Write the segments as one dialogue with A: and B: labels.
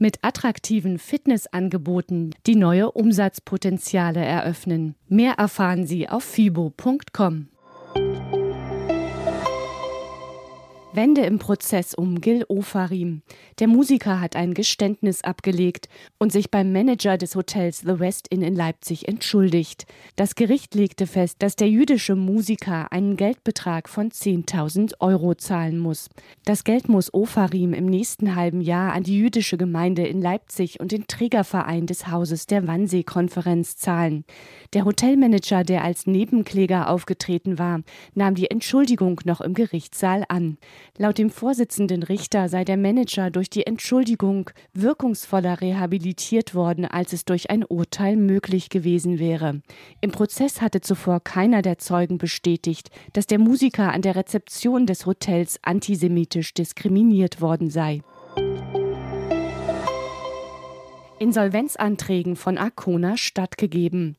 A: mit attraktiven Fitnessangeboten, die neue Umsatzpotenziale eröffnen. Mehr erfahren Sie auf fibo.com. Wende im Prozess um Gil Ofarim. Der Musiker hat ein Geständnis abgelegt und sich beim Manager des Hotels The West Inn in Leipzig entschuldigt. Das Gericht legte fest, dass der jüdische Musiker einen Geldbetrag von 10.000 Euro zahlen muss. Das Geld muss Ofarim im nächsten halben Jahr an die jüdische Gemeinde in Leipzig und den Trägerverein des Hauses der Wannsee-Konferenz zahlen. Der Hotelmanager, der als Nebenkläger aufgetreten war, nahm die Entschuldigung noch im Gerichtssaal an. Laut dem Vorsitzenden Richter sei der Manager durch die Entschuldigung wirkungsvoller rehabilitiert worden, als es durch ein Urteil möglich gewesen wäre. Im Prozess hatte zuvor keiner der Zeugen bestätigt, dass der Musiker an der Rezeption des Hotels antisemitisch diskriminiert worden sei. Insolvenzanträgen von Arcona stattgegeben.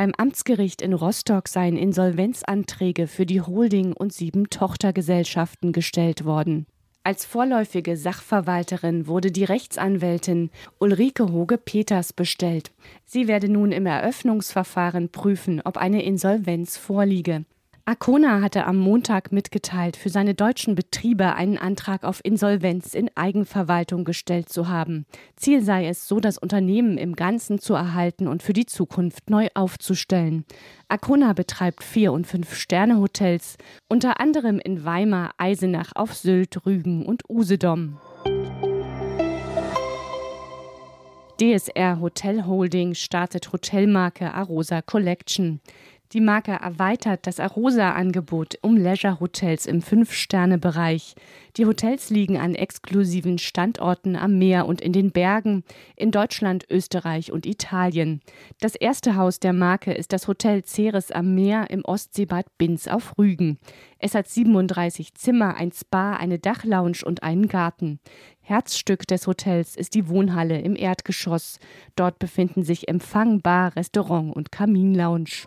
A: Beim Amtsgericht in Rostock seien Insolvenzanträge für die Holding und sieben Tochtergesellschaften gestellt worden. Als vorläufige Sachverwalterin wurde die Rechtsanwältin Ulrike Hoge-Peters bestellt. Sie werde nun im Eröffnungsverfahren prüfen, ob eine Insolvenz vorliege. Arcona hatte am Montag mitgeteilt, für seine deutschen Betriebe einen Antrag auf Insolvenz in Eigenverwaltung gestellt zu haben. Ziel sei es, so das Unternehmen im Ganzen zu erhalten und für die Zukunft neu aufzustellen. Arcona betreibt vier und fünf Sterne Hotels, unter anderem in Weimar, Eisenach auf Sylt, Rügen und Usedom. DSR Hotel Holding startet Hotelmarke Arosa Collection. Die Marke erweitert das Arosa-Angebot um Leisure-Hotels im Fünf-Sterne-Bereich. Die Hotels liegen an exklusiven Standorten am Meer und in den Bergen in Deutschland, Österreich und Italien. Das erste Haus der Marke ist das Hotel Ceres am Meer im Ostseebad Binz auf Rügen. Es hat 37 Zimmer, ein Spa, eine Dachlounge und einen Garten. Herzstück des Hotels ist die Wohnhalle im Erdgeschoss. Dort befinden sich Empfang, Bar, Restaurant und Kaminlounge.